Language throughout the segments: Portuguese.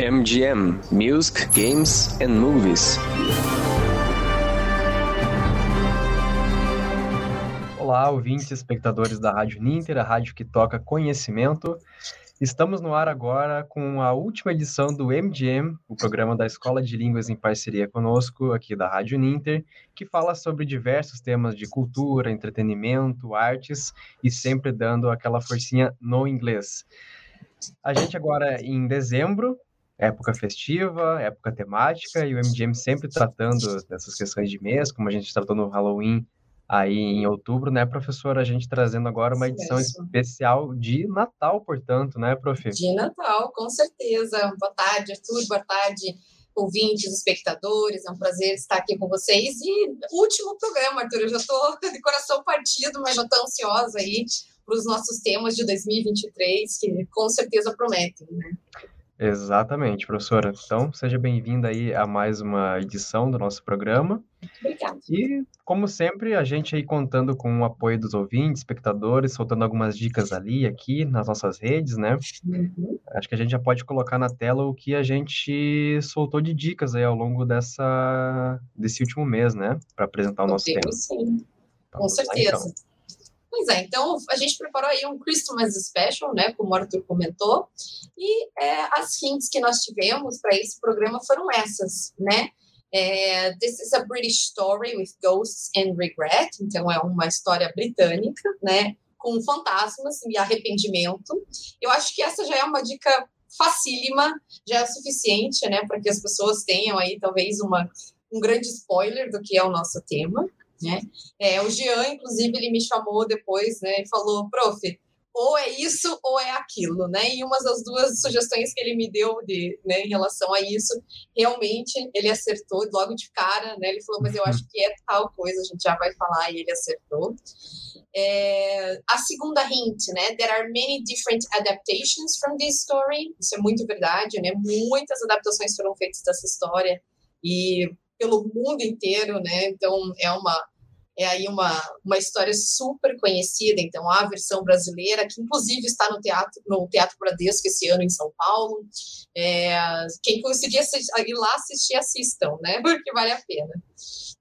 MGM Music, Games and Movies. Olá, ouvintes, espectadores da Rádio Ninter, a rádio que toca conhecimento. Estamos no ar agora com a última edição do MGM, o programa da Escola de Línguas em parceria conosco, aqui da Rádio Ninter, que fala sobre diversos temas de cultura, entretenimento, artes e sempre dando aquela forcinha no inglês. A gente agora em dezembro época festiva, época temática, e o MGM sempre tratando dessas questões de mês, como a gente tratou no Halloween aí em outubro, né, professora? A gente trazendo agora uma edição Isso. especial de Natal, portanto, né, prof? De Natal, com certeza. Boa tarde, Arthur, boa tarde, ouvintes, espectadores. É um prazer estar aqui com vocês. E último programa, Arthur. Eu já estou de coração partido, mas já estou ansiosa aí para os nossos temas de 2023, que com certeza prometem, né? Exatamente, professora. Então, seja bem-vinda aí a mais uma edição do nosso programa. Obrigada. E, como sempre, a gente aí contando com o apoio dos ouvintes, espectadores, soltando algumas dicas ali, aqui, nas nossas redes, né? Uhum. Acho que a gente já pode colocar na tela o que a gente soltou de dicas aí ao longo dessa, desse último mês, né? Para apresentar o nosso tema. Sim, com certeza. Lá, então. Pois é, então a gente preparou aí um Christmas Special, né, como o Arthur comentou, e é, as hints que nós tivemos para esse programa foram essas, né? É, This is a British Story with Ghosts and Regret, então é uma história britânica, né, com fantasmas e arrependimento. Eu acho que essa já é uma dica facílima, já é suficiente, né, para que as pessoas tenham aí talvez uma, um grande spoiler do que é o nosso tema. Né? É, o Jean, inclusive, ele me chamou depois né, e falou, prof, ou é isso ou é aquilo, né? E uma das duas sugestões que ele me deu de, né, em relação a isso, realmente ele acertou logo de cara, né? Ele falou, mas eu acho que é tal coisa, a gente já vai falar, e ele acertou. É, a segunda hint, né? There are many different adaptations from this story. Isso é muito verdade, né? Muitas adaptações foram feitas dessa história e pelo mundo inteiro, né? Então é uma é aí uma, uma história super conhecida. Então, a versão brasileira, que inclusive está no Teatro, no teatro Bradesco esse ano em São Paulo. É, quem conseguir ir lá assistir, assistam, né? Porque vale a pena.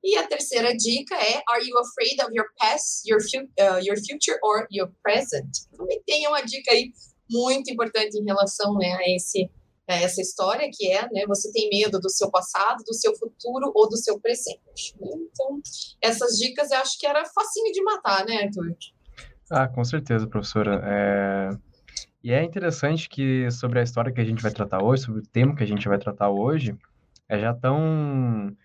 E a terceira dica é: Are you afraid of your past, your, uh, your future or your present? Também tem uma dica aí muito importante em relação né, a esse é essa história que é, né, você tem medo do seu passado, do seu futuro ou do seu presente. Né? Então, essas dicas eu acho que era facinho de matar, né, Arthur? Ah, com certeza, professora. É... E é interessante que sobre a história que a gente vai tratar hoje, sobre o tema que a gente vai tratar hoje, é já tão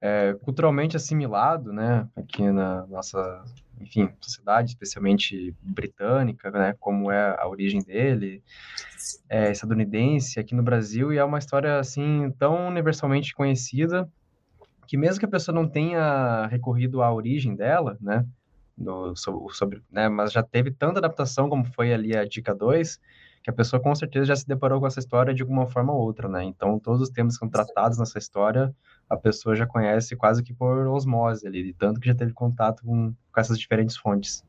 é, culturalmente assimilado, né, aqui na nossa, enfim, sociedade, especialmente britânica, né, como é a origem dele, é, estadunidense, aqui no Brasil, e é uma história, assim, tão universalmente conhecida, que mesmo que a pessoa não tenha recorrido à origem dela, né, sobre, né, mas já teve tanta adaptação como foi ali a dica 2, que a pessoa com certeza já se deparou com essa história de alguma forma ou outra, né? Então, todos os temas que são tratados nessa história, a pessoa já conhece quase que por osmose ali, de tanto que já teve contato com, com essas diferentes fontes.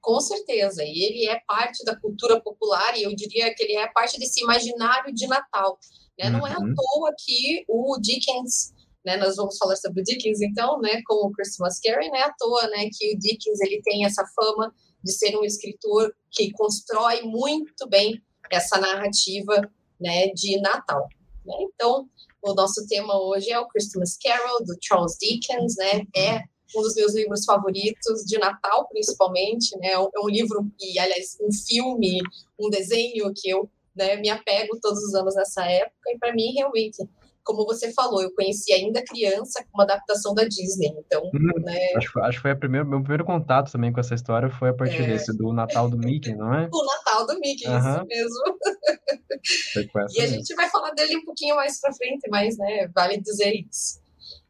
Com certeza, e ele é parte da cultura popular, e eu diria que ele é parte desse imaginário de Natal. Né? Não é à uhum. toa que o Dickens, né, nós vamos falar sobre o Dickens então, né, com o Christmas Carey, não é à toa né, que o Dickens ele tem essa fama de ser um escritor que constrói muito bem essa narrativa né, de Natal. Né? Então, o nosso tema hoje é o Christmas Carol, do Charles Dickens, né? É um dos meus livros favoritos, de Natal principalmente, né? É um livro, e aliás, um filme, um desenho que eu né, me apego todos os anos nessa época, e para mim, realmente, como você falou, eu conheci ainda criança com uma adaptação da Disney, então, hum, né... Acho, acho que foi a primeira, meu primeiro contato também com essa história foi a partir é... desse, do Natal do Mickey, não é? O Natal do Mickey, uhum. isso mesmo. e a gente vai falar dele um pouquinho mais pra frente, mas, né, vale dizer isso.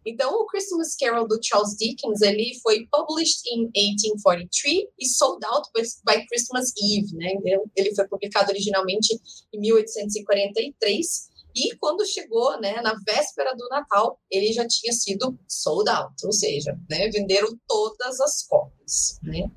Então, o Christmas Carol do Charles Dickens, ele foi published in 1843 e sold out by Christmas Eve, né? Ele foi publicado originalmente em 1843 e quando chegou, né, na véspera do Natal, ele já tinha sido sold out, ou seja, né, venderam todas as cópias, né?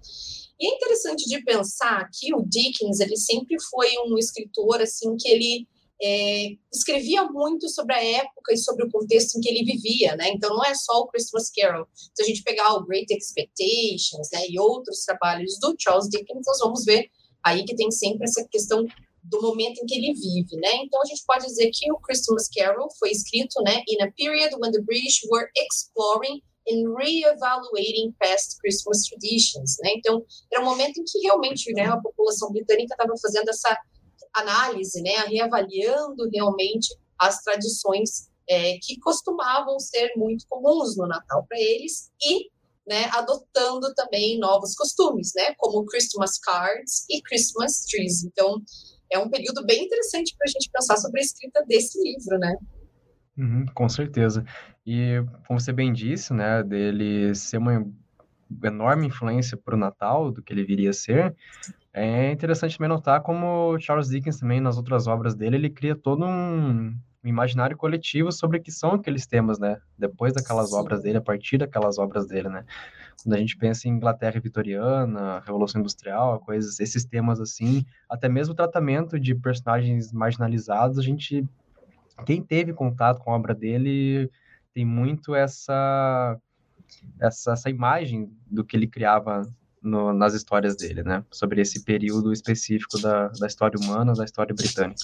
E é interessante de pensar que o Dickens, ele sempre foi um escritor assim que ele é, escrevia muito sobre a época e sobre o contexto em que ele vivia, né? Então não é só o Christmas Carol. Se a gente pegar o Great Expectations, né, e outros trabalhos do Charles Dickens, nós vamos ver aí que tem sempre essa questão do momento em que ele vive, né? Então a gente pode dizer que o Christmas Carol foi escrito, né, in a period when the British were exploring and re-evaluating past Christmas traditions, né? Então era um momento em que realmente, né, a população britânica estava fazendo essa análise, né, reavaliando realmente as tradições é, que costumavam ser muito comuns no Natal para eles e né, adotando também novos costumes, né, como Christmas cards e Christmas trees. Então, é um período bem interessante para a gente pensar sobre a escrita desse livro, né? Uhum, com certeza. E, como você bem disse, né, dele ser uma enorme influência para o Natal, do que ele viria a ser, é interessante também notar como Charles Dickens também, nas outras obras dele, ele cria todo um, imaginário coletivo sobre o que são aqueles temas, né? Depois daquelas Sim. obras dele, a partir daquelas obras dele, né? Quando a gente pensa em Inglaterra vitoriana, Revolução Industrial, coisas, esses temas assim, até mesmo o tratamento de personagens marginalizados, a gente, quem teve contato com a obra dele, tem muito essa essa, essa imagem do que ele criava no, nas histórias dele, né? Sobre esse período específico da, da história humana, da história britânica.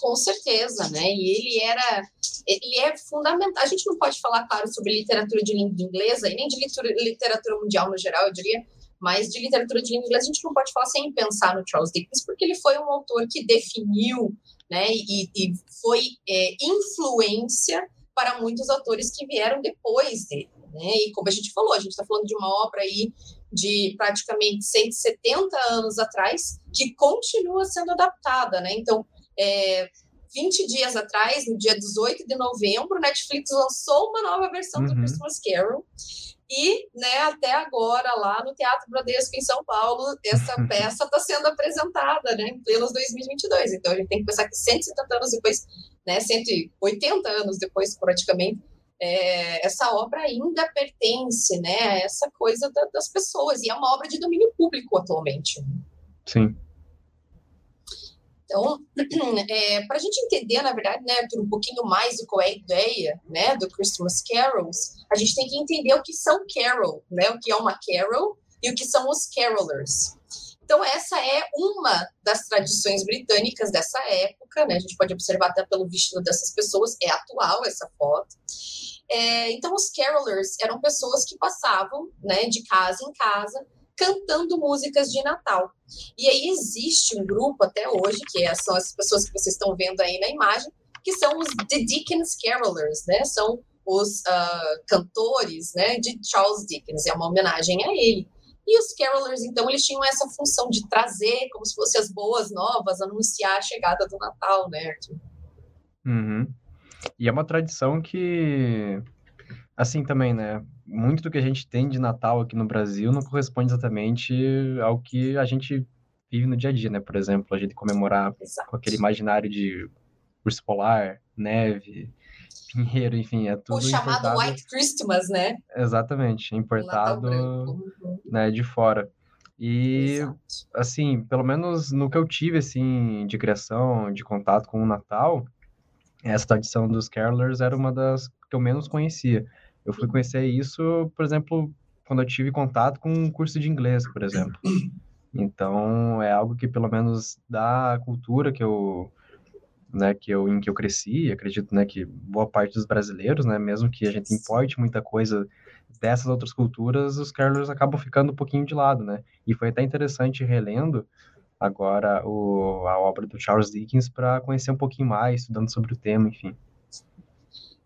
Com certeza, né? E ele era, ele é fundamental. A gente não pode falar, claro, sobre literatura de língua inglesa e nem de literatura, mundial no geral, eu diria, mas de literatura de língua inglesa a gente não pode falar sem pensar no Charles Dickens, porque ele foi um autor que definiu, né? E, e foi é, influência para muitos autores que vieram depois dele. Né? E como a gente falou, a gente está falando de uma obra aí de praticamente 170 anos atrás, que continua sendo adaptada, né? Então, é, 20 dias atrás, no dia 18 de novembro, Netflix lançou uma nova versão uhum. do Christmas Carol. E, né, até agora, lá no Teatro Bradesco, em São Paulo, essa peça está sendo apresentada, né, em plenos 2022. Então, a gente tem que pensar que 170 anos depois, né, 180 anos depois, praticamente, é, essa obra ainda pertence, né, a essa coisa da, das pessoas, e é uma obra de domínio público atualmente. Sim. Então, é, para a gente entender, na verdade, né, Arthur, um pouquinho mais de qual é a ideia né, do Christmas Carols, a gente tem que entender o que são carol, né, o que é uma carol e o que são os carolers. Então, essa é uma das tradições britânicas dessa época, né? A gente pode observar até pelo vestido dessas pessoas, é atual essa foto. É, então, os carolers eram pessoas que passavam né, de casa em casa cantando músicas de Natal. E aí existe um grupo até hoje, que é, são as pessoas que vocês estão vendo aí na imagem, que são os The Dickens Carolers, né? São os uh, cantores né, de Charles Dickens, é uma homenagem a ele. E os carolers, então, eles tinham essa função de trazer, como se fossem as boas novas, anunciar a chegada do Natal, né, Arthur? Uhum. E é uma tradição que, assim também, né? Muito do que a gente tem de Natal aqui no Brasil não corresponde exatamente ao que a gente vive no dia a dia, né? Por exemplo, a gente comemorar Exato. com aquele imaginário de urso polar, neve, pinheiro, enfim, é tudo. O chamado importado... White Christmas, né? Exatamente, importado né, de fora. E, Exato. assim, pelo menos no que eu tive, assim, de criação, de contato com o Natal, essa tradição dos carolers era uma das que eu menos conhecia. Eu fui conhecer isso, por exemplo, quando eu tive contato com um curso de inglês, por exemplo. Então, é algo que, pelo menos, da cultura que eu né, que eu, em que eu cresci, acredito, né, que boa parte dos brasileiros, né, mesmo que a gente importe muita coisa dessas outras culturas, os carolers acabam ficando um pouquinho de lado, né, e foi até interessante relendo agora o, a obra do Charles Dickens para conhecer um pouquinho mais, estudando sobre o tema, enfim.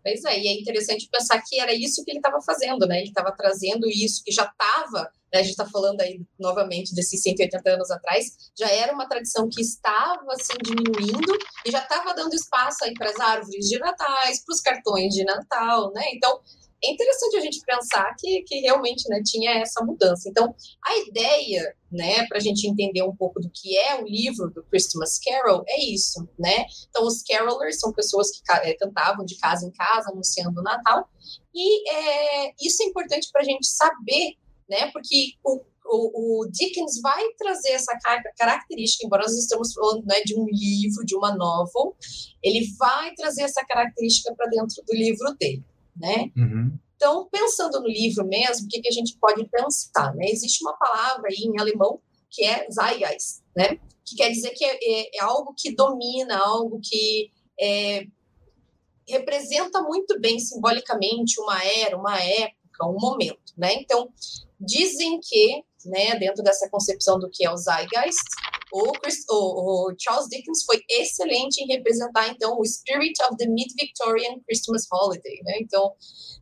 Pois é, e é interessante pensar que era isso que ele estava fazendo, né? Ele estava trazendo isso que já estava, né? a gente está falando aí novamente desses 180 anos atrás, já era uma tradição que estava assim diminuindo e já estava dando espaço aí para as árvores de natais, para os cartões de Natal, né? Então é interessante a gente pensar que, que realmente né, tinha essa mudança. Então, a ideia, né, para a gente entender um pouco do que é o livro do Christmas Carol, é isso, né? Então, os carolers são pessoas que é, cantavam de casa em casa, anunciando o Natal, e é, isso é importante para a gente saber, né? Porque o, o, o, Dickens vai trazer essa característica, embora nós estamos falando né, de um livro, de uma novel, ele vai trazer essa característica para dentro do livro dele, né? Uhum. Então, pensando no livro mesmo, o que, que a gente pode pensar, né? Existe uma palavra aí em alemão que é Zeitgeist, né? Que quer dizer que é, é, é algo que domina, algo que é, representa muito bem simbolicamente uma era, uma época, um momento, né? Então, dizem que, né, dentro dessa concepção do que é o Zeitgeist, o, o, o, Charles Dickens foi excelente em representar, então, o spirit of the mid-Victorian Christmas holiday, né? Então,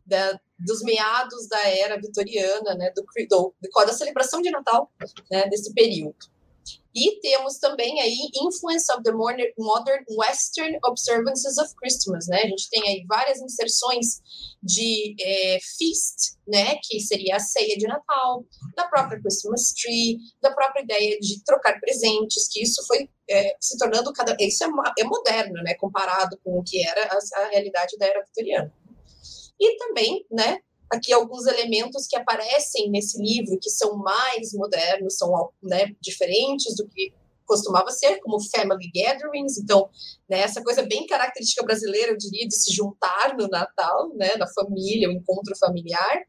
da, dos meados da era vitoriana, né, do, do, da celebração de Natal, né, desse período. E temos também aí Influence of the Modern Western Observances of Christmas, né? A gente tem aí várias inserções de é, feast, né? Que seria a ceia de Natal, da própria Christmas tree, da própria ideia de trocar presentes, que isso foi é, se tornando cada isso é, é moderno, né? Comparado com o que era a, a realidade da era vitoriana. E também, né? Aqui alguns elementos que aparecem nesse livro que são mais modernos, são né, diferentes do que costumava ser, como family gatherings, então, né, essa coisa bem característica brasileira, eu diria, de se juntar no Natal, né, na família, o encontro familiar.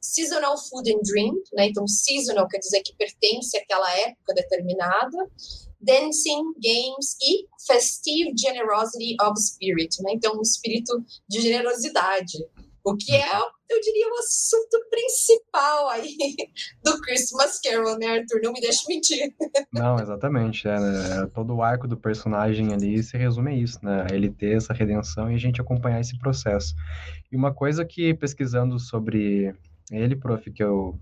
Seasonal food and drink, né, então seasonal quer dizer que pertence àquela época determinada. Dancing, games e festive generosity of spirit, né, então um espírito de generosidade, o que é, eu diria, o assunto principal aí do Christmas Carol, né, Arthur? Não me deixe mentir. Não, exatamente. É, né? Todo o arco do personagem ali se resume a isso, né? Ele ter essa redenção e a gente acompanhar esse processo. E uma coisa que, pesquisando sobre ele, prof, que eu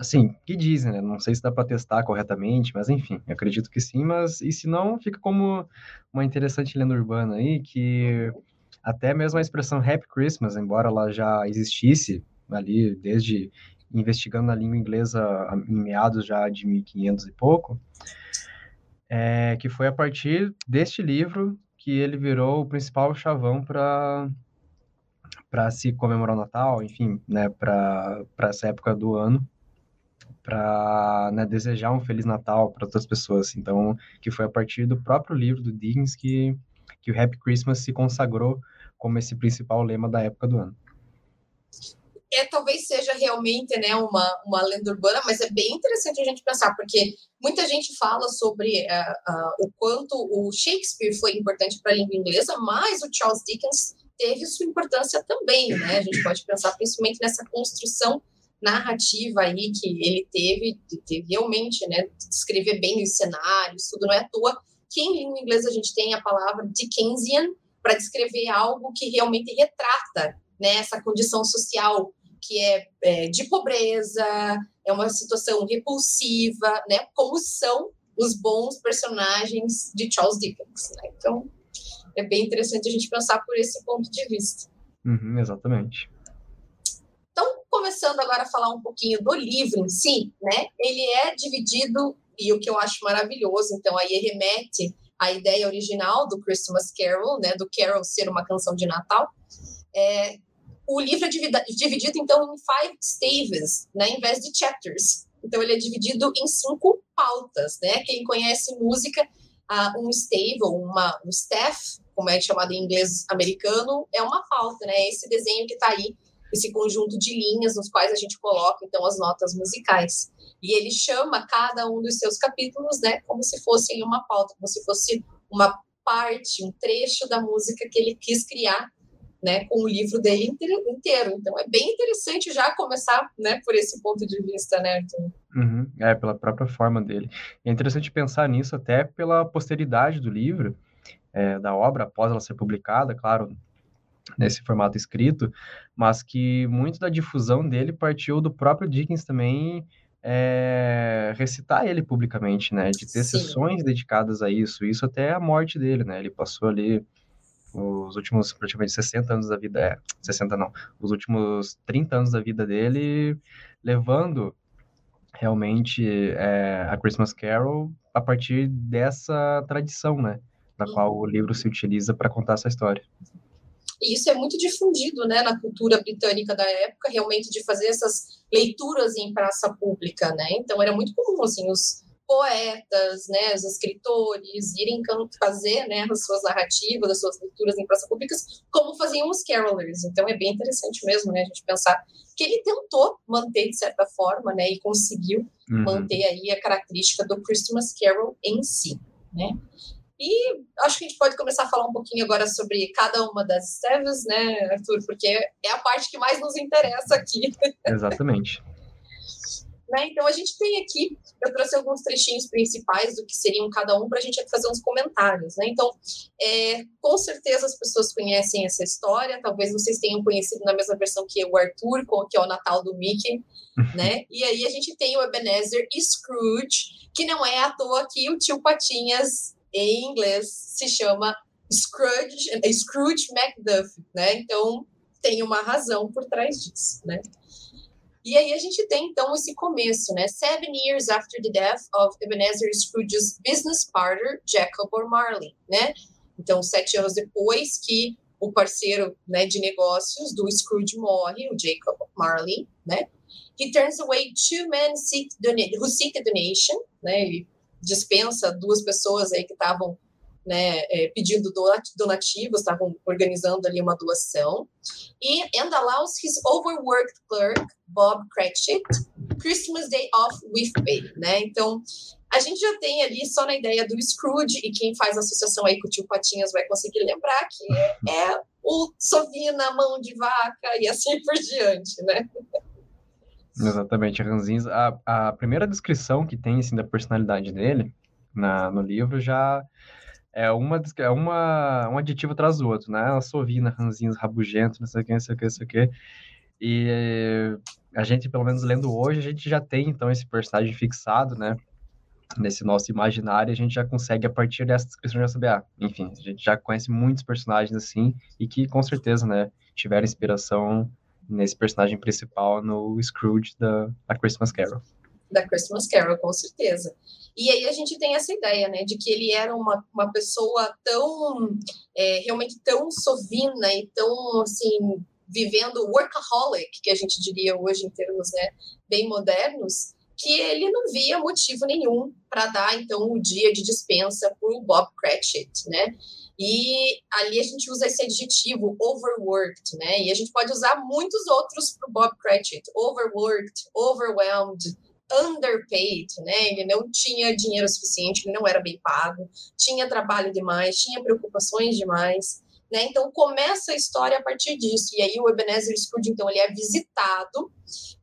assim, que dizem, né? Não sei se dá para testar corretamente, mas enfim, acredito que sim, mas e se não, fica como uma interessante lenda urbana aí que até mesmo a expressão Happy Christmas, embora ela já existisse ali desde investigando na língua inglesa em meados já de 1500 e pouco, é, que foi a partir deste livro que ele virou o principal chavão para para se comemorar o Natal, enfim, né, para essa época do ano, para né, desejar um feliz Natal para todas as pessoas. Então, que foi a partir do próprio livro do Dickens que que o Happy Christmas se consagrou como esse principal lema da época do ano. É, talvez seja realmente né, uma, uma lenda urbana, mas é bem interessante a gente pensar, porque muita gente fala sobre uh, uh, o quanto o Shakespeare foi importante para a língua inglesa, mas o Charles Dickens teve sua importância também, né? A gente pode pensar principalmente nessa construção narrativa aí que ele teve, de, de realmente, né, descrever bem os cenários, tudo não é à toa que em língua inglesa a gente tem a palavra Dickensian para descrever algo que realmente retrata né, essa condição social que é, é, de pobreza, é uma situação repulsiva, né, como são os bons personagens de Charles Dickens. Né? Então, é bem interessante a gente pensar por esse ponto de vista. Uhum, exatamente. Então, começando agora a falar um pouquinho do livro em si, né? Ele é dividido e o que eu acho maravilhoso, então aí remete à ideia original do Christmas Carol, né, do Carol ser uma canção de Natal. É, o livro é dividido, então, em five staves, né, em vez de chapters. Então, ele é dividido em cinco pautas, né? Quem conhece música, uh, um stave, ou uma, um staff, como é chamado em inglês americano, é uma pauta, né? Esse desenho que está aí, esse conjunto de linhas nos quais a gente coloca, então, as notas musicais. E ele chama cada um dos seus capítulos, né, como se fossem uma pauta, como se fosse uma parte, um trecho da música que ele quis criar, né, com o livro dele inteiro. Então é bem interessante já começar, né, por esse ponto de vista, né, Arthur? Uhum, é, pela própria forma dele. é interessante pensar nisso até pela posteridade do livro, é, da obra, após ela ser publicada, claro, nesse formato escrito, mas que muito da difusão dele partiu do próprio Dickens também é, recitar ele publicamente, né? De ter Sim. sessões dedicadas a isso, isso até a morte dele, né? Ele passou ali os últimos praticamente 60 anos da vida, é, 60 não, os últimos 30 anos da vida dele levando realmente é, a Christmas Carol a partir dessa tradição, né? Da qual o livro se utiliza para contar essa história. E isso é muito difundido né, na cultura britânica da época, realmente de fazer essas leituras em praça pública, né? Então era muito comum assim os poetas, né, os escritores irem fazer, né, as suas narrativas, as suas leituras em praça públicas, como faziam os carolers. Então é bem interessante mesmo, né, a gente pensar que ele tentou manter de certa forma, né, e conseguiu uhum. manter aí a característica do Christmas Carol em si, né? E acho que a gente pode começar a falar um pouquinho agora sobre cada uma das Steves, né, Arthur? Porque é a parte que mais nos interessa aqui. Exatamente. Né? Então, a gente tem aqui, eu trouxe alguns trechinhos principais do que seriam cada um para a gente fazer uns comentários. Né? Então, é, com certeza as pessoas conhecem essa história, talvez vocês tenham conhecido na mesma versão que o Arthur, que é o Natal do Mickey. né? E aí a gente tem o Ebenezer e Scrooge, que não é à toa que o tio Patinhas, em inglês, se chama Scrooge, Scrooge McDuff. Né? Então, tem uma razão por trás disso. Né? E aí a gente tem então esse começo, né? Seven years after the death of Ebenezer Scrooge's business partner, Jacob Marley, né? Então, sete anos depois que o parceiro né, de negócios do Scrooge morre, o Jacob Marley, né? He turns away two men seek who seek a donation, né? Ele dispensa duas pessoas aí que estavam né, é, pedindo donativos, estavam organizando ali uma doação. E and allows his overworked clerk, Bob Cratchit, Christmas Day off with pay, né? Então, a gente já tem ali só na ideia do Scrooge, e quem faz associação aí com o tio Patinhas vai conseguir lembrar que é o Sovina, mão de vaca e assim por diante, né? Exatamente, Ranzins. A, a primeira descrição que tem assim, da personalidade dele na, no livro já é uma é uma um aditivo atrás do outro, né? Sovina, ranzinhos, rabugento, não sei o que, não sei o que, não sei o que. E a gente, pelo menos lendo hoje, a gente já tem então esse personagem fixado, né? Nesse nosso imaginário, a gente já consegue, a partir dessa descrição, já saber, ah, enfim, a gente já conhece muitos personagens assim, e que com certeza, né, tiveram inspiração nesse personagem principal no Scrooge da, da Christmas Carol da Christmas Carol, com certeza. E aí a gente tem essa ideia, né, de que ele era uma, uma pessoa tão, é, realmente tão sovina e tão, assim, vivendo workaholic, que a gente diria hoje em termos, né, bem modernos, que ele não via motivo nenhum para dar, então, o dia de dispensa para o Bob Cratchit, né? E ali a gente usa esse adjetivo overworked, né? E a gente pode usar muitos outros para o Bob Cratchit, overworked, overwhelmed, underpaid, né? Ele não tinha dinheiro suficiente, ele não era bem pago, tinha trabalho demais, tinha preocupações demais, né? Então começa a história a partir disso. E aí o Ebenezer Scrooge, então, ele é visitado,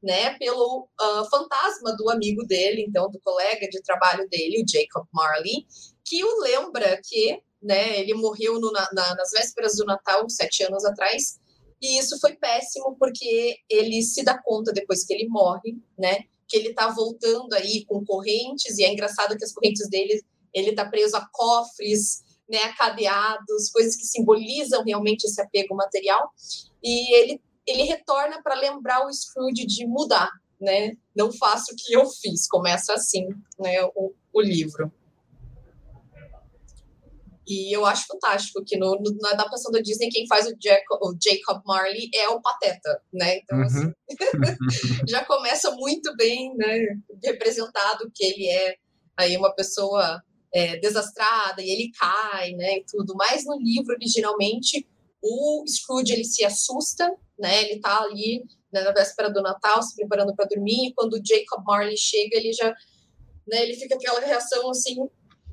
né, pelo uh, fantasma do amigo dele, então do colega de trabalho dele, o Jacob Marley, que o lembra que, né, ele morreu no, na, nas vésperas do Natal sete anos atrás. E isso foi péssimo porque ele se dá conta depois que ele morre, né, que ele está voltando aí com correntes, e é engraçado que as correntes dele, ele está preso a cofres, né, a cadeados, coisas que simbolizam realmente esse apego material, e ele, ele retorna para lembrar o Scrooge de mudar, né, não faça o que eu fiz, começa assim, né, o, o livro. E eu acho fantástico que no, no, na adaptação da Disney, quem faz o Jacob, o Jacob Marley é o Pateta, né? Então, assim, uhum. assim, já começa muito bem, né? Representado que ele é aí uma pessoa é, desastrada e ele cai, né? E tudo. Mas no livro, originalmente, o Scrooge ele se assusta, né? Ele tá ali né, na véspera do Natal, se preparando para dormir, e quando o Jacob Marley chega, ele já, né? Ele fica aquela reação assim,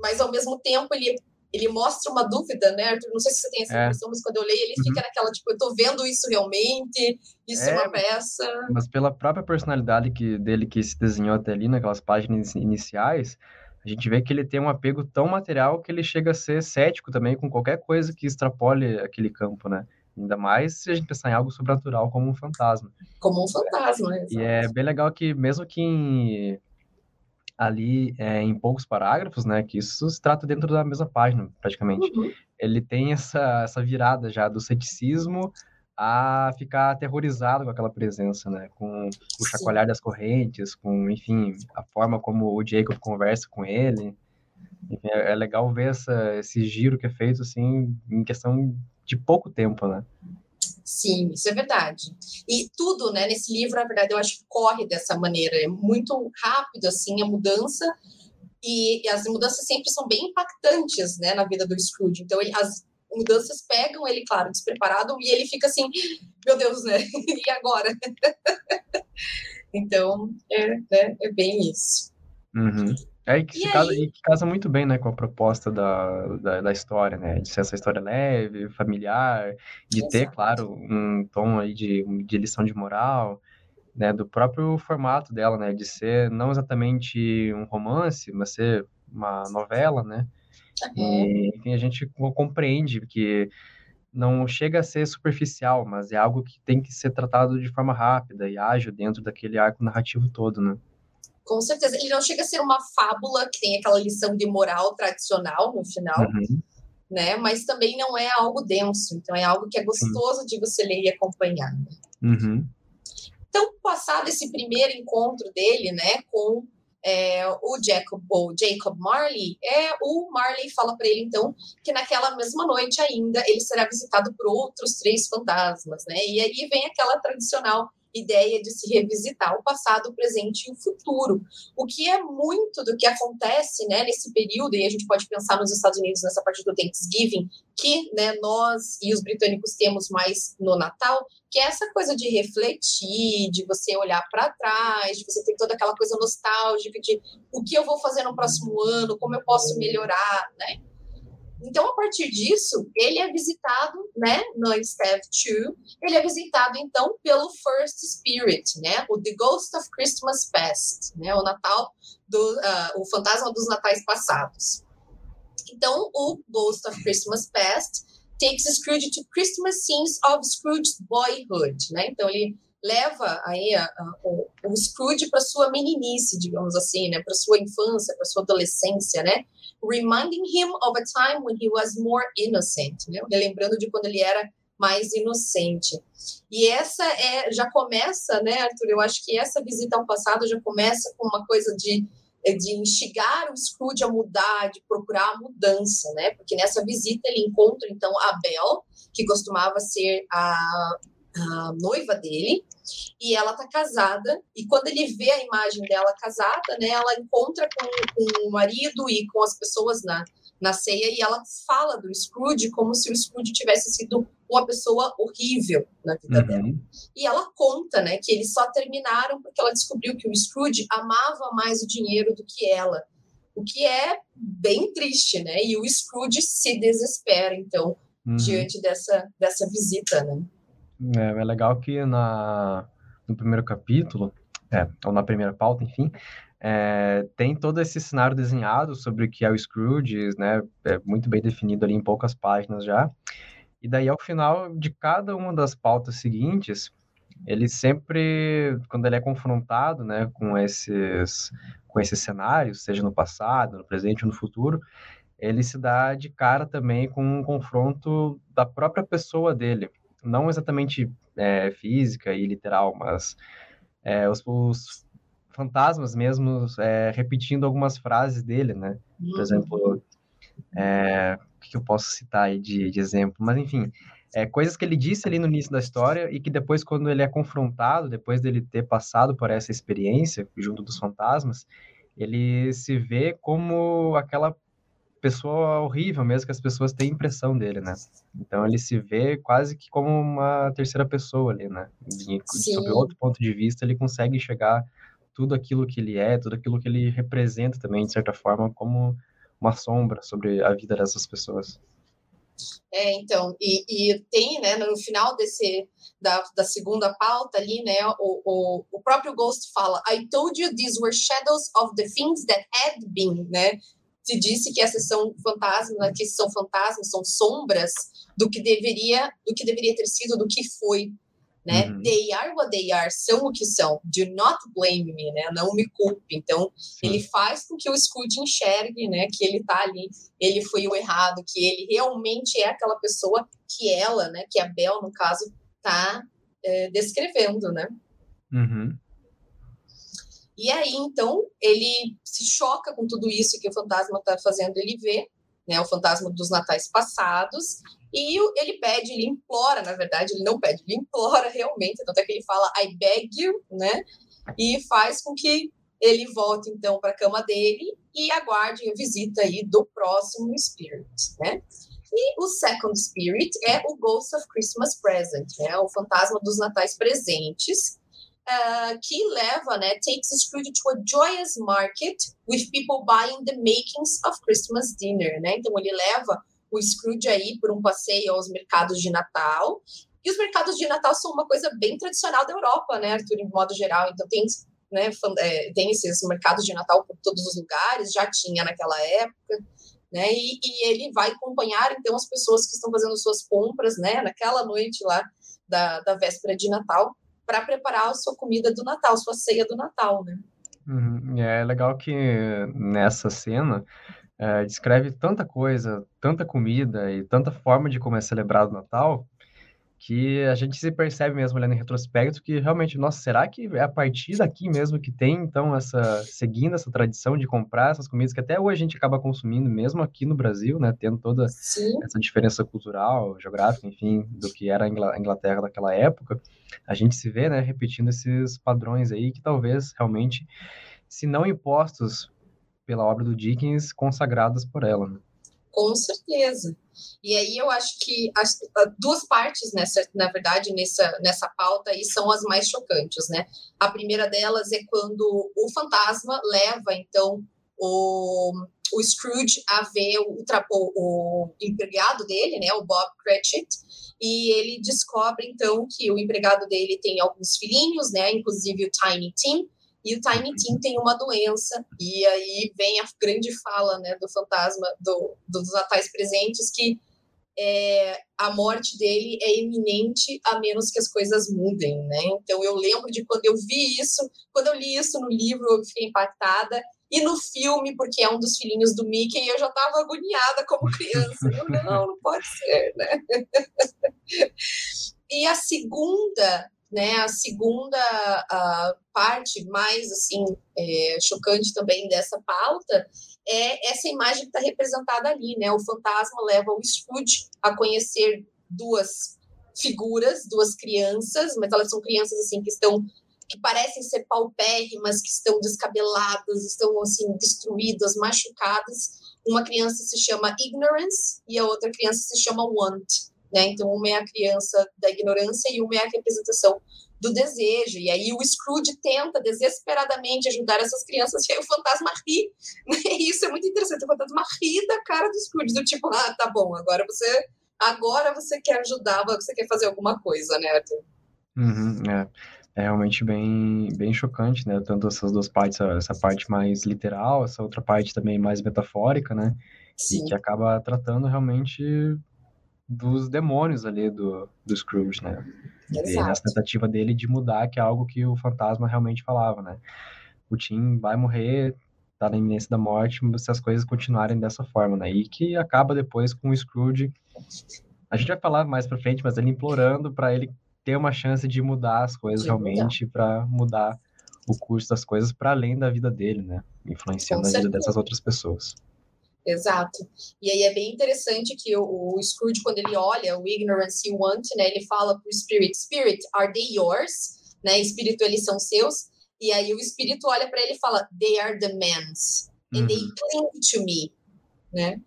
mas ao mesmo tempo ele ele mostra uma dúvida, né, Arthur? Não sei se você tem essa é. impressão, mas quando eu leio, ele uhum. fica naquela, tipo, eu tô vendo isso realmente, isso é, é uma peça. Mas pela própria personalidade que, dele que se desenhou até ali, naquelas páginas iniciais, a gente vê que ele tem um apego tão material que ele chega a ser cético também com qualquer coisa que extrapole aquele campo, né? Ainda mais se a gente pensar em algo sobrenatural como um fantasma. Como um fantasma, é, E é bem legal que, mesmo que em ali é, em poucos parágrafos, né, que isso se trata dentro da mesma página, praticamente. Uhum. Ele tem essa, essa virada já do ceticismo a ficar aterrorizado com aquela presença, né, com o chacoalhar Sim. das correntes, com, enfim, a forma como o Jacob conversa com ele. Enfim, é, é legal ver essa, esse giro que é feito, assim, em questão de pouco tempo, né? Sim, isso é verdade. E tudo, né, nesse livro, na verdade, eu acho que corre dessa maneira. É muito rápido, assim, a mudança. E, e as mudanças sempre são bem impactantes, né, na vida do Scrooge. Então, ele, as mudanças pegam ele, claro, despreparado, e ele fica assim, meu Deus, né? e agora? então, é, é, é, bem isso. Uhum. É, e que, e casa, e que casa muito bem, né, com a proposta da, da, da, história, né, de ser essa história leve, familiar, de Exato. ter, claro, um tom aí de, de lição de moral, né, do próprio formato dela, né, de ser não exatamente um romance, mas ser uma novela, né, uhum. e, enfim, a gente compreende que não chega a ser superficial, mas é algo que tem que ser tratado de forma rápida e ágil dentro daquele arco narrativo todo, né. Com certeza. Ele não chega a ser uma fábula que tem aquela lição de moral tradicional no final, uhum. né? Mas também não é algo denso. Então é algo que é gostoso Sim. de você ler e acompanhar. Né? Uhum. Então, passado esse primeiro encontro dele, né, com é, o Jacob, o Jacob Marley, é, o Marley fala para ele, então, que naquela mesma noite ainda ele será visitado por outros três fantasmas, né? E aí vem aquela tradicional ideia de se revisitar o passado, o presente e o futuro. O que é muito do que acontece né, nesse período, e a gente pode pensar nos Estados Unidos nessa parte do Thanksgiving, que né, nós e os britânicos temos mais no Natal, que é essa coisa de refletir, de você olhar para trás, de você ter toda aquela coisa nostálgica de o que eu vou fazer no próximo ano, como eu posso melhorar, né? Então, a partir disso, ele é visitado, né, no Step 2, ele é visitado, então, pelo First Spirit, né, o The Ghost of Christmas Past, né, o Natal, do, uh, o fantasma dos natais passados. Então, o Ghost of Christmas Past takes Scrooge to Christmas scenes of Scrooge's boyhood, né, então ele leva aí a, a, o, o Scrooge para sua meninice, digamos assim, né, para sua infância, para sua adolescência, né, reminding him of a time when he was more innocent, né? Lembrando de quando ele era mais inocente. E essa é já começa, né, Arthur? Eu acho que essa visita ao passado já começa com uma coisa de de instigar o Scrooge a mudar, de procurar a mudança, né? Porque nessa visita ele encontra então a Belle, que costumava ser a a noiva dele, e ela tá casada, e quando ele vê a imagem dela casada, né, ela encontra com, com o marido e com as pessoas na, na ceia, e ela fala do Scrooge como se o Scrooge tivesse sido uma pessoa horrível na vida uhum. dela. E ela conta, né, que eles só terminaram porque ela descobriu que o Scrooge amava mais o dinheiro do que ela, o que é bem triste, né, e o Scrooge se desespera, então, uhum. diante dessa, dessa visita, né. É, é legal que na, no primeiro capítulo, é, ou na primeira pauta, enfim, é, tem todo esse cenário desenhado sobre o que é o Scrooge, né? É muito bem definido ali em poucas páginas já. E daí, ao final de cada uma das pautas seguintes, ele sempre, quando ele é confrontado, né, com esses, com esses cenários, seja no passado, no presente ou no futuro, ele se dá de cara também com um confronto da própria pessoa dele, não exatamente é, física e literal, mas é, os, os, fantasmas mesmo é, repetindo algumas frases dele, né? Por uhum. exemplo, é, o que eu posso citar aí de, de exemplo? Mas, enfim, é, coisas que ele disse ali no início da história e que depois, quando ele é confrontado, depois dele ter passado por essa experiência junto dos fantasmas, ele se vê como aquela pessoa horrível mesmo, que as pessoas têm impressão dele, né? Então ele se vê quase que como uma terceira pessoa ali, né? E, sob outro ponto de vista, ele consegue chegar tudo aquilo que ele é, tudo aquilo que ele representa também, de certa forma, como uma sombra sobre a vida dessas pessoas. É, então, e, e, tem, né, no final desse, da, da segunda pauta ali, né, o, o, o próprio Ghost fala, I told you these were shadows of the things that had been, né, se disse que essas são fantasmas, né, que são fantasmas, são sombras do que deveria, do que deveria ter sido, do que foi, né? Uhum. They are what they are, são o que são. Do not blame me, né? Não me culpe. Então, Sim. ele faz com que o Scrooge enxergue, né, que ele tá ali, ele foi o errado, que ele realmente é aquela pessoa que ela, né, que a Bel, no caso, tá é, descrevendo, né? Uhum. E aí, então, ele se choca com tudo isso que o fantasma está fazendo ele ver, né, o fantasma dos natais passados, e ele pede, ele implora, na verdade, ele não pede, ele implora realmente, tanto é que ele fala I beg you, né, e faz com que ele volte então para a cama dele e aguarde a visita aí do próximo Spirit, né? E o Second Spirit é o Ghost of Christmas Present, né? O fantasma dos natais presentes, uh, que leva, né, takes Scrooge to a joyous market with people buying the makings of Christmas dinner, né? Então ele leva o Scrooge aí por um passeio aos mercados de Natal. E os mercados de Natal são uma coisa bem tradicional da Europa, né, Arthur, em modo geral. Então tem, né, é, tem esses mercados de Natal por todos os lugares, já tinha naquela época. Né, e, e, ele vai acompanhar então as pessoas que estão fazendo suas compras, né, naquela noite lá da, da véspera de Natal, para preparar a sua comida do Natal, sua ceia do Natal, né? Uhum. É legal que nessa cena é, descreve tanta coisa, tanta comida e tanta forma de como é celebrado o Natal, que a gente se percebe mesmo olhando em retrospecto que realmente, nossa, será que é a partir daqui mesmo que tem, então, essa, seguindo essa tradição de comprar essas comidas que até hoje a gente acaba consumindo, mesmo aqui no Brasil, né, tendo toda Sim. essa diferença cultural, geográfica, enfim, do que era a Inglaterra daquela época, a gente se vê, né, repetindo esses padrões aí que talvez realmente, se não impostos pela obra do Dickens, consagradas por ela, né? Com certeza. E aí eu acho que as duas partes nessa, na verdade, nessa, nessa pauta aí são as mais chocantes, né? A primeira delas é quando o fantasma leva, então, o, o Scrooge a ver o, o, o empregado dele, né, o Bob Cratchit, e ele descobre, então, que o empregado dele tem alguns filhinhos, né, inclusive o Tiny Tim, e o Tiny Tim tem uma doença, e aí vem a grande fala né, do fantasma do, dos natais presentes, que é, a morte dele é iminente a menos que as coisas mudem, né? Então eu lembro de quando eu vi isso, quando eu li isso no livro, eu fiquei impactada. E no filme, porque é um dos filhinhos do Mickey, eu já estava agoniada como criança. Eu, não, não pode ser, né? e a segunda né? A segunda a parte mais assim é, chocante também dessa pauta é essa imagem que está representada ali, né? O fantasma leva o Scrooge a conhecer duas figuras, duas crianças, mas elas são crianças assim que estão que parecem ser paupérrimas, que estão descabeladas, estão assim destruídas, machucadas. Uma criança se chama Ignorance e a outra criança se chama Want. Né? Então, uma é a criança da ignorância e uma é a representação do desejo. E aí o Scrooge tenta desesperadamente ajudar essas crianças, e aí o fantasma ri. Né? E isso é muito interessante. O fantasma ri da cara do Scrooge, do tipo, ah, tá bom, agora você agora você quer ajudar, você quer fazer alguma coisa, né, Arthur? Uhum, é. É realmente bem, bem chocante, né? Tanto essas duas partes, essa parte mais literal, essa outra parte também mais metafórica, né? Sim. E que acaba tratando realmente dos demônios ali do, do Scrooge, né? E nessa tentativa dele de mudar, que é algo que o fantasma realmente falava, né? O Tim vai morrer, tá na iminência da morte, se as coisas continuarem dessa forma, né? E que acaba depois com o Scrooge. A gente vai falar mais pra frente, mas ele implorando para ele ter uma chance de mudar as coisas de realmente, para mudar o curso das coisas para além da vida dele, né? Influenciando a vida dessas outras pessoas. Exato. E aí é bem interessante que o, o Scrooge, quando ele olha o ignorance e o want, né, ele fala pro Spirit, Spirit, are they yours? Né, espírito, eles são seus. E aí o espírito olha para ele e fala, they are the men's, and uhum. they cling to me, né?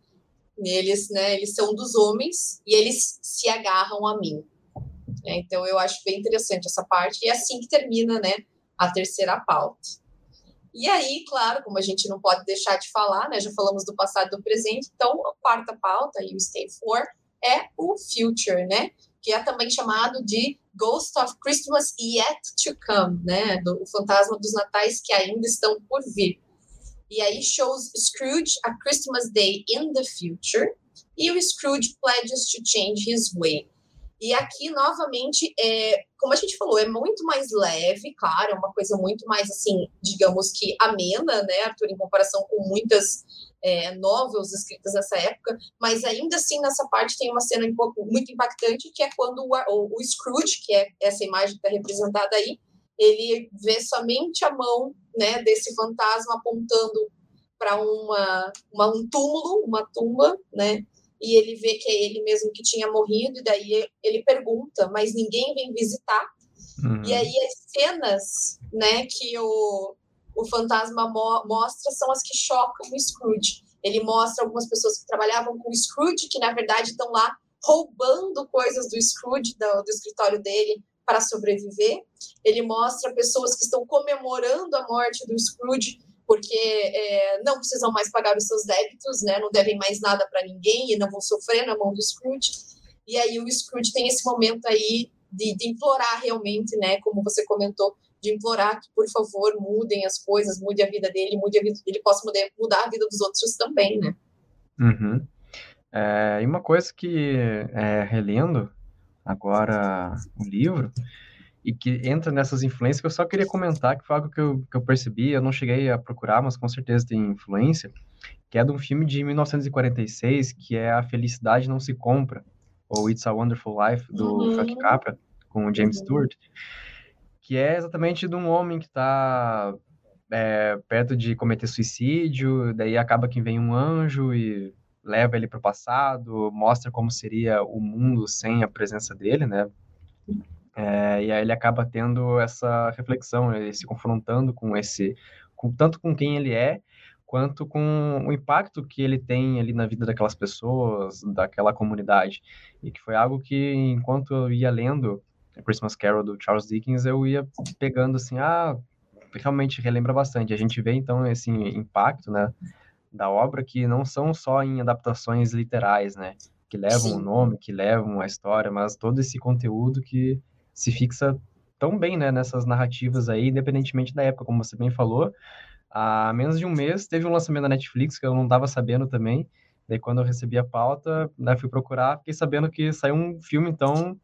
Eles, né, eles são dos homens e eles se agarram a mim. É, então eu acho bem interessante essa parte. E é assim que termina, né, a terceira pauta. E aí, claro, como a gente não pode deixar de falar, né? Já falamos do passado e do presente, então a quarta pauta, e o Stay For, é o Future, né? Que é também chamado de Ghost of Christmas Yet to Come, né? Do, o fantasma dos natais que ainda estão por vir. E aí shows Scrooge a Christmas Day in the future, e o Scrooge pledges to change his way. E aqui, novamente, é, como a gente falou, é muito mais leve, claro, é uma coisa muito mais, assim, digamos que amena, né, Arthur, em comparação com muitas é, novels escritas nessa época, mas ainda assim, nessa parte tem uma cena muito impactante, que é quando o, o, o Scrooge, que é essa imagem que está representada aí, ele vê somente a mão, né, desse fantasma apontando para uma, uma, um túmulo, uma tumba, né? E ele vê que é ele mesmo que tinha morrido, e daí ele pergunta, mas ninguém vem visitar. Uhum. E aí as cenas, né, que o, o fantasma mo mostra são as que chocam o Scrooge. Ele mostra algumas pessoas que trabalhavam com o Scrooge, que na verdade estão lá roubando coisas do Scrooge, do, do escritório dele, para sobreviver. Ele mostra pessoas que estão comemorando a morte do Scrooge porque é, não precisam mais pagar os seus débitos, né? Não devem mais nada para ninguém e não vão sofrer na mão do Scrooge. E aí o Scrooge tem esse momento aí de, de implorar realmente, né? Como você comentou, de implorar que, por favor, mudem as coisas, mude a vida dele, mude a vida, ele possa mudar, mudar a vida dos outros também, né? Uhum. É, e uma coisa que, é, relendo agora o livro, e que entra nessas influências, que eu só queria comentar, que foi algo que eu, que eu percebi, eu não cheguei a procurar, mas com certeza tem influência, que é de um filme de 1946, que é A Felicidade Não Se Compra, ou It's a Wonderful Life, do uhum. Frank Capra, com o James uhum. Stewart, que é exatamente de um homem que está é, perto de cometer suicídio, daí acaba que vem um anjo e leva ele para o passado, mostra como seria o mundo sem a presença dele, né? É, e aí ele acaba tendo essa reflexão, ele se confrontando com esse, com, tanto com quem ele é, quanto com o impacto que ele tem ali na vida daquelas pessoas, daquela comunidade. E que foi algo que, enquanto eu ia lendo a Christmas Carol do Charles Dickens, eu ia pegando assim, ah, realmente relembra bastante. A gente vê então esse impacto, né, da obra que não são só em adaptações literais, né, que levam o nome, que levam a história, mas todo esse conteúdo que se fixa tão bem, né, nessas narrativas aí, independentemente da época, como você bem falou. Há menos de um mês teve um lançamento da Netflix que eu não estava sabendo também. Daí quando eu recebi a pauta, né, fui procurar, fiquei sabendo que saiu um filme então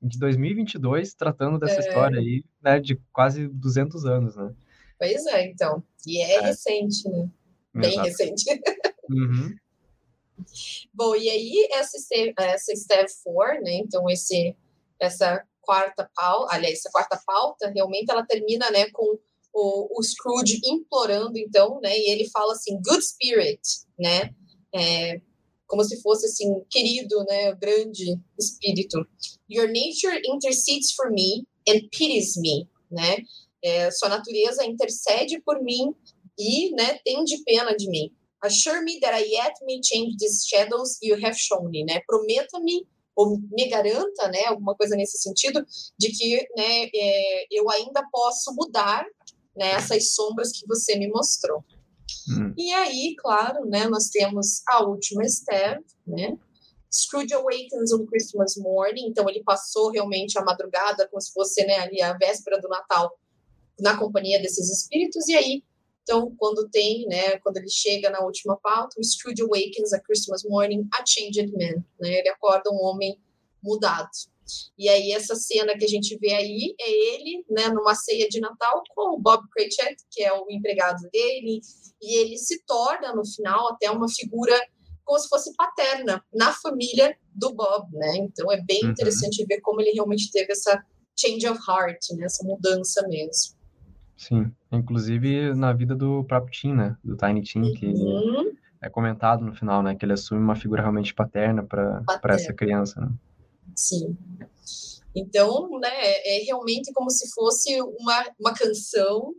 de 2022 tratando dessa é. história aí, né, de quase 200 anos, né? Pois é, então. E é, é. recente, né? Bem Exato. recente. Uhum. Bom, e aí essa, essa Step 4, né? Então esse essa quarta pauta, aliás, essa quarta pauta, realmente ela termina, né, com o, o Scrooge implorando, então, né, e ele fala assim, good spirit, né, é, como se fosse assim, querido, né, grande espírito. Your nature intercedes for me and pities me, né, é, sua natureza intercede por mim e, né, tem de pena de mim. Assure me that I yet may change these shadows you have shown me, né, prometa-me ou me garanta, né, alguma coisa nesse sentido, de que né, é, eu ainda posso mudar né, essas sombras que você me mostrou. Hum. E aí, claro, né, nós temos a última Esther, né? Scrooge awakens on Christmas morning, então ele passou realmente a madrugada como se fosse né, ali a véspera do Natal na companhia desses espíritos, e aí então, quando tem, né, quando ele chega na última pauta, o Scrooge awakens a Christmas morning a changed man, né? Ele acorda um homem mudado. E aí essa cena que a gente vê aí é ele, né, numa ceia de Natal com o Bob Cratchit, que é o empregado dele, e ele se torna no final até uma figura como se fosse paterna na família do Bob, né? Então é bem uhum. interessante ver como ele realmente teve essa change of heart, né? essa mudança mesmo. Sim, inclusive na vida do próprio Tim, né? Do Tiny Tim, que uhum. é comentado no final, né? Que ele assume uma figura realmente paterna para essa criança, né? Sim. Então, né, é realmente como se fosse uma, uma canção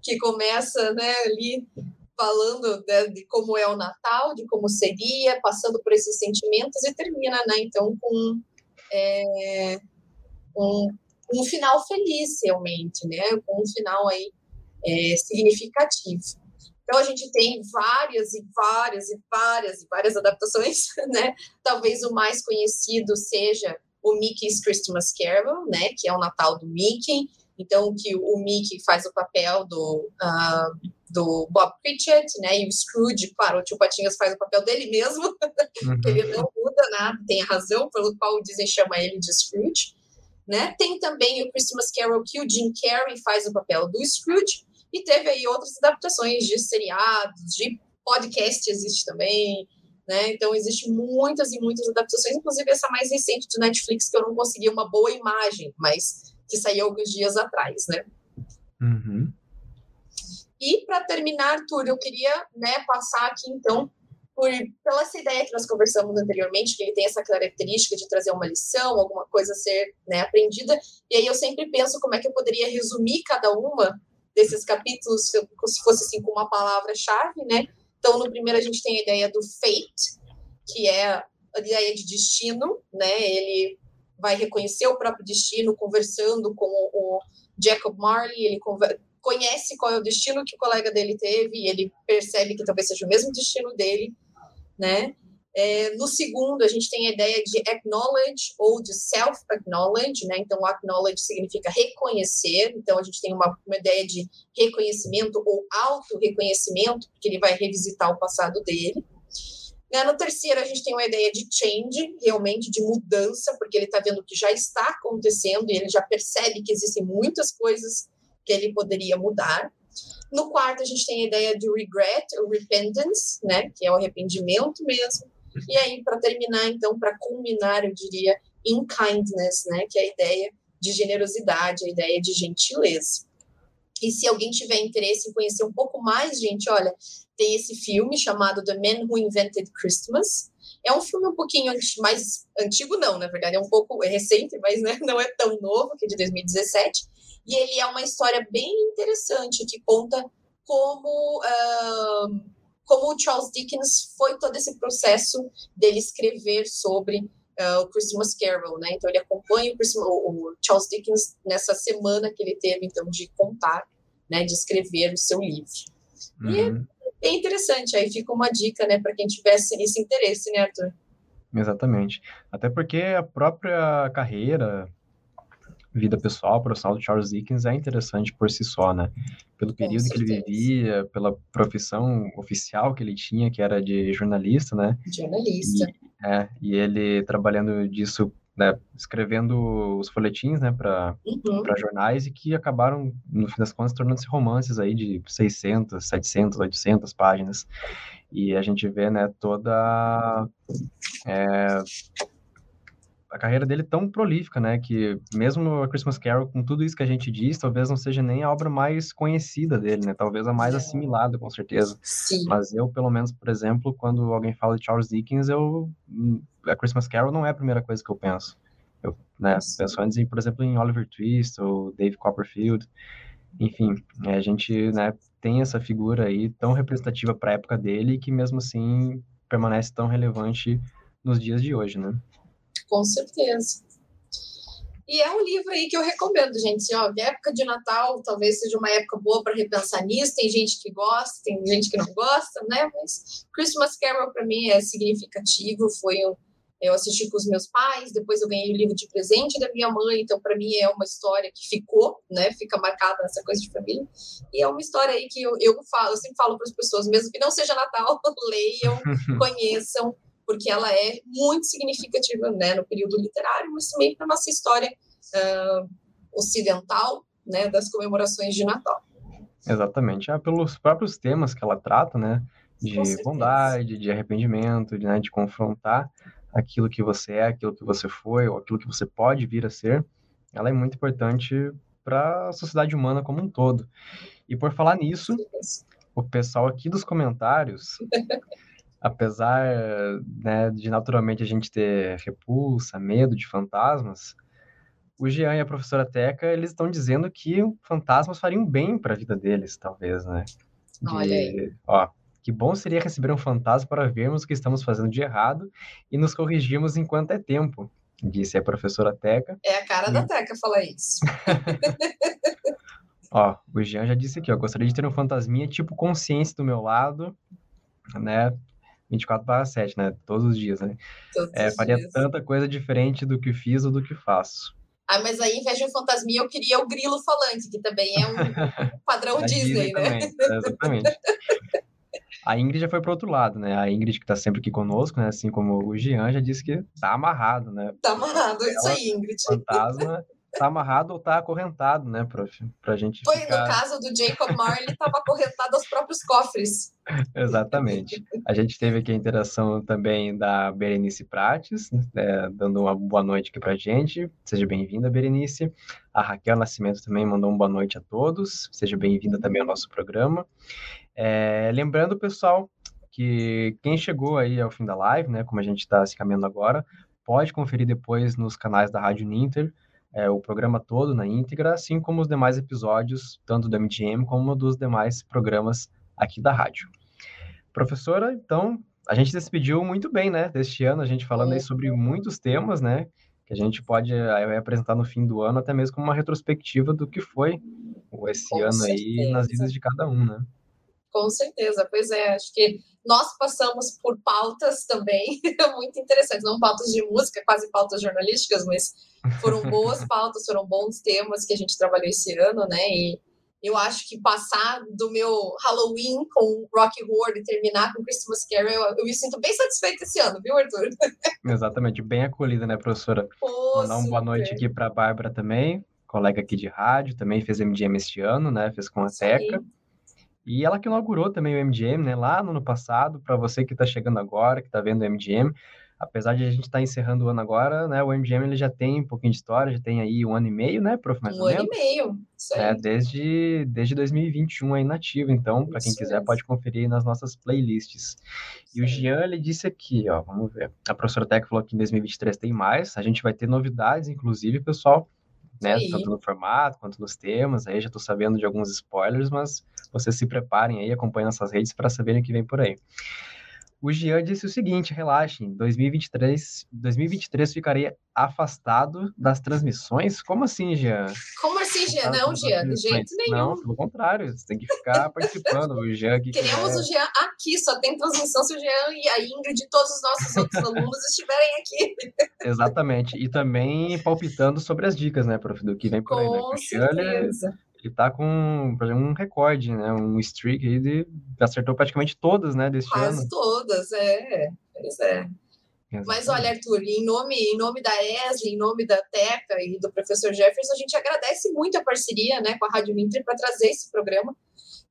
que começa, né, ali falando né, de como é o Natal, de como seria, passando por esses sentimentos e termina, né, então com é, um um final feliz, realmente, né? Com um final aí é, significativo. Então a gente tem várias e várias e várias e várias adaptações, né? Talvez o mais conhecido seja o Mickey's Christmas Carol, né? Que é o Natal do Mickey. Então que o Mickey faz o papel do uh, do Bob Cratchit, né? E o Scrooge, claro, o Tio Patinhas faz o papel dele mesmo. Uhum. ele não muda nada, tem a razão pelo qual o Disney chama ele de Scrooge. Né? Tem também o Christmas Carol que o Jim Carrey faz o papel do Scrooge, e teve aí outras adaptações de seriados, de podcast existe também, né? Então existe muitas e muitas adaptações, inclusive essa mais recente do Netflix que eu não consegui uma boa imagem, mas que saiu alguns dias atrás, né? Uhum. E para terminar, Arthur, eu queria né, passar aqui então por, pela essa ideia que nós conversamos anteriormente, que ele tem essa característica de trazer uma lição, alguma coisa a ser né, aprendida. E aí eu sempre penso como é que eu poderia resumir cada uma desses capítulos, se fosse assim com uma palavra-chave, né? Então, no primeiro a gente tem a ideia do fate, que é a ideia de destino, né? Ele vai reconhecer o próprio destino conversando com o Jacob Marley, ele conhece qual é o destino que o colega dele teve ele percebe que talvez seja o mesmo destino dele, né? É, no segundo, a gente tem a ideia de acknowledge ou de self-acknowledge, né? Então, acknowledge significa reconhecer. Então, a gente tem uma, uma ideia de reconhecimento ou auto-reconhecimento, porque ele vai revisitar o passado dele. Né? No terceiro, a gente tem uma ideia de change, realmente de mudança, porque ele está vendo que já está acontecendo e ele já percebe que existem muitas coisas que ele poderia mudar. No quarto, a gente tem a ideia de regret, ou repentance, né, que é o arrependimento mesmo. E aí, para terminar, então, para culminar, eu diria, in kindness, né, que é a ideia de generosidade, a ideia de gentileza. E se alguém tiver interesse em conhecer um pouco mais, gente, olha, tem esse filme chamado The Man Who Invented Christmas. É um filme um pouquinho mais antigo, não, na verdade, é um pouco recente, mas né, não é tão novo, que é de 2017. E ele é uma história bem interessante que conta como. Uh, como o Charles Dickens foi todo esse processo dele escrever sobre uh, o Christmas Carol, né? Então ele acompanha o, o, Charles Dickens nessa semana que ele teve então de contar, né, de escrever o seu livro. Uhum. E é interessante, aí fica uma dica, né, para quem tivesse esse interesse, né, Arthur? Exatamente. Até porque a própria carreira, vida pessoal, profissional do Charles Dickens é interessante por si só, né? Pelo período que ele vivia, pela profissão oficial que ele tinha, que era de jornalista, né? Jornalista. E, é, e ele trabalhando disso, né, escrevendo os folhetins, né, para uhum. jornais e que acabaram, no fim das contas, tornando-se romances aí de 600, 700, 800 páginas. E a gente vê, né, toda... É, a carreira dele tão prolífica, né? Que mesmo a Christmas Carol, com tudo isso que a gente diz, talvez não seja nem a obra mais conhecida dele, né? Talvez a mais é. assimilada, com certeza. Sim. Mas eu, pelo menos, por exemplo, quando alguém fala de Charles Dickens, eu a Christmas Carol não é a primeira coisa que eu penso. Eu né, penso antes, em, por exemplo, em Oliver Twist ou Dave Copperfield. Enfim, é, a gente né, tem essa figura aí tão representativa para a época dele que mesmo assim permanece tão relevante nos dias de hoje, né? Com certeza. E é um livro aí que eu recomendo, gente. Assim, ó, época de Natal talvez seja uma época boa para repensar nisso. Tem gente que gosta, tem gente que não gosta, né? Mas Christmas Carol para mim é significativo. Foi um, eu assisti com os meus pais, depois eu ganhei o livro de presente da minha mãe, então para mim é uma história que ficou, né? Fica marcada nessa coisa de família. E é uma história aí que eu, eu falo, eu sempre falo para as pessoas, mesmo que não seja Natal, leiam, conheçam, porque ela é muito significativa né, no período literário, mas também para a nossa história uh, ocidental né, das comemorações de Natal. Exatamente. É pelos próprios temas que ela trata, né? De bondade, de arrependimento, de, né, de confrontar aquilo que você é, aquilo que você foi, ou aquilo que você pode vir a ser, ela é muito importante para a sociedade humana como um todo. E por falar nisso, o pessoal aqui dos comentários apesar né, de naturalmente a gente ter repulsa, medo de fantasmas, o Jean e a professora Teca, eles estão dizendo que fantasmas fariam bem para a vida deles, talvez, né? De, Olha aí. Ó, que bom seria receber um fantasma para vermos o que estamos fazendo de errado e nos corrigirmos enquanto é tempo, disse a professora Teca. É a cara e... da Teca falar isso. ó, o Jean já disse aqui, ó, gostaria de ter um fantasminha tipo consciência do meu lado, né? 24 para 7, né? Todos os dias, né? Todos é, faria dias. tanta coisa diferente do que fiz ou do que faço. Ah, mas aí, em vez de um fantasminha, eu queria o grilo falante, que também é um padrão Disney, Disney, né? É, exatamente. A Ingrid já foi para outro lado, né? A Ingrid, que está sempre aqui conosco, né? Assim como o Jean já disse que tá amarrado, né? Tá amarrado, Ela, isso aí, Ingrid. Fantasma tá amarrado ou tá acorrentado, né, prof? Pra gente Foi, ficar... no caso do Jacob Marley, ele estava acorrentado aos próprios cofres. Exatamente. A gente teve aqui a interação também da Berenice Prates, é, dando uma boa noite aqui pra gente. Seja bem-vinda, Berenice. A Raquel Nascimento também mandou uma boa noite a todos. Seja bem-vinda também ao nosso programa. É, lembrando, pessoal, que quem chegou aí ao fim da live, né, como a gente está se caminhando agora, pode conferir depois nos canais da Rádio Ninter é, o programa todo na íntegra, assim como os demais episódios, tanto do MGM como dos demais programas aqui da rádio. Professora, então, a gente despediu muito bem, né, deste ano, a gente falando aí sobre muitos temas, né, que a gente pode aí, apresentar no fim do ano, até mesmo como uma retrospectiva do que foi esse Com ano certeza. aí nas vidas de cada um, né? Com certeza, pois é, acho que nós passamos por pautas também muito interessantes, não pautas de música, quase pautas jornalísticas, mas foram boas pautas, foram bons temas que a gente trabalhou esse ano, né? E eu acho que passar do meu Halloween com Rock Horror e terminar com Christmas Carol, eu, eu, me sinto bem satisfeita esse ano, viu, Arthur? Exatamente, bem acolhida, né, professora? Mandar uma boa noite aqui para a Bárbara também, colega aqui de rádio, também fez MGM este ano, né? Fez com a Teca. E ela que inaugurou também o MGM, né, lá no ano passado, para você que está chegando agora, que está vendo o MGM, apesar de a gente estar tá encerrando o ano agora, né, o MGM ele já tem um pouquinho de história, já tem aí um ano e meio, né, prof, mais um ou menos? Um ano e meio, isso aí. É, desde, desde 2021 aí nativo, então, para quem quiser pode conferir nas nossas playlists. E o Jean, ele disse aqui, ó, vamos ver, a professora Tec falou que em 2023 tem mais, a gente vai ter novidades, inclusive, pessoal, né? Tanto no formato quanto nos temas. Aí já estou sabendo de alguns spoilers, mas vocês se preparem aí, acompanhem nossas redes para saberem o que vem por aí. O Jean disse o seguinte: relaxem, 2023, 2023 ficarei afastado das transmissões? Como assim, Jean? Como assim, Jean? Não, Jean, de jeito nenhum. Não, pelo contrário, você tem que ficar participando. O Jean aqui. Queremos o Jean aqui, só tem transmissão se o Jean e a Ingrid e todos os nossos outros alunos estiverem aqui. Exatamente. E também palpitando sobre as dicas, né, prof, do que vem por aí. Né? Com certeza ele tá com, por exemplo, um recorde, né? Um streak aí de acertou praticamente todas, né, deste Quase ano. Todas, é. Pois é. Exatamente. Mas olha, Arthur, em nome, em nome da ESLE, em nome da TECA e do professor Jefferson, a gente agradece muito a parceria né, com a Rádio Inter para trazer esse programa,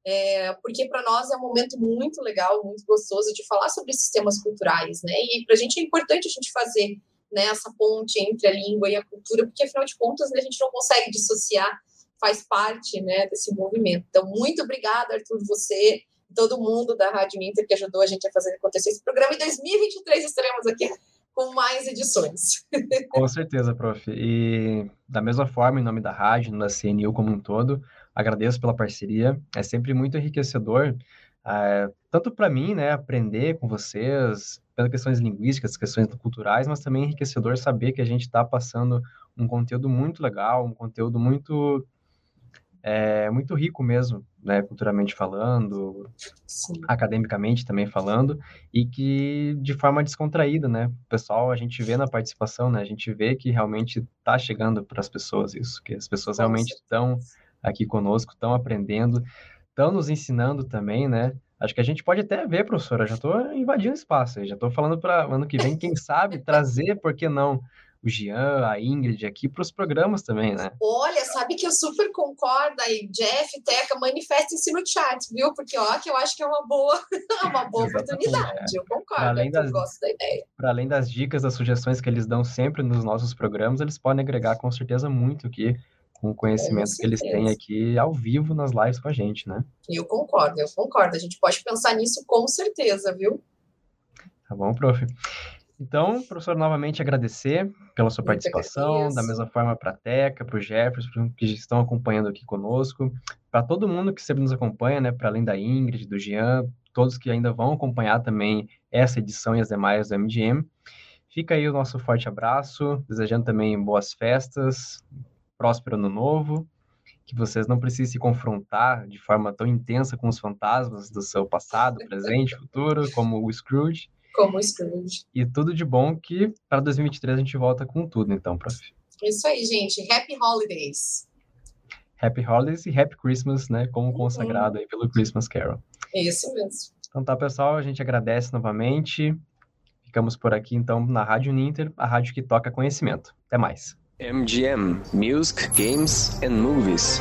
é, porque para nós é um momento muito legal, muito gostoso de falar sobre esses temas culturais, né? E para a gente é importante a gente fazer né, essa ponte entre a língua e a cultura, porque afinal de contas né, a gente não consegue dissociar faz parte né, desse movimento. Então, muito obrigada, Arthur, você todo mundo da Rádio Inter que ajudou a gente a fazer acontecer esse programa. Em 2023 estaremos aqui com mais edições. Com certeza, prof. E da mesma forma, em nome da rádio, da CNU como um todo, agradeço pela parceria. É sempre muito enriquecedor, é, tanto para mim, né, aprender com vocês, pelas questões linguísticas, questões culturais, mas também enriquecedor saber que a gente está passando um conteúdo muito legal, um conteúdo muito é muito rico mesmo, né, culturalmente falando, Sim. academicamente também falando, e que de forma descontraída, né, o pessoal, a gente vê na participação, né, a gente vê que realmente está chegando para as pessoas isso, que as pessoas realmente estão aqui conosco, estão aprendendo, estão nos ensinando também, né, Acho que a gente pode até ver, professora, já estou invadindo espaço, já estou falando para ano que vem, quem sabe, trazer, por que não, o Jean, a Ingrid aqui para os programas também, né? Olha, sabe que eu super concordo aí, Jeff, Teca, manifestem-se no chat, viu? Porque ó, que eu acho que é uma boa, uma boa oportunidade. É. Eu concordo, além das, eu gosto da ideia. Para além das dicas, das sugestões que eles dão sempre nos nossos programas, eles podem agregar com certeza muito aqui com o conhecimento com que eles têm aqui ao vivo nas lives com a gente, né? Eu concordo, eu concordo. A gente pode pensar nisso com certeza, viu? Tá bom, prof. Então, professor, novamente agradecer pela sua participação, da mesma forma para a Teca, para o Jefferson, que estão acompanhando aqui conosco, para todo mundo que sempre nos acompanha, né, para além da Ingrid, do Jean, todos que ainda vão acompanhar também essa edição e as demais do MGM. Fica aí o nosso forte abraço, desejando também boas festas, próspero ano novo, que vocês não precisem se confrontar de forma tão intensa com os fantasmas do seu passado, presente, futuro, como o Scrooge, como Scrooge. E tudo de bom que para 2023 a gente volta com tudo, então, prof. Isso aí, gente. Happy Holidays. Happy Holidays e Happy Christmas, né? Como uhum. consagrado aí pelo Christmas Carol. Isso mesmo. Então tá, pessoal, a gente agradece novamente. Ficamos por aqui, então, na Rádio Ninter, a rádio que toca conhecimento. Até mais. MGM Music, Games and Movies.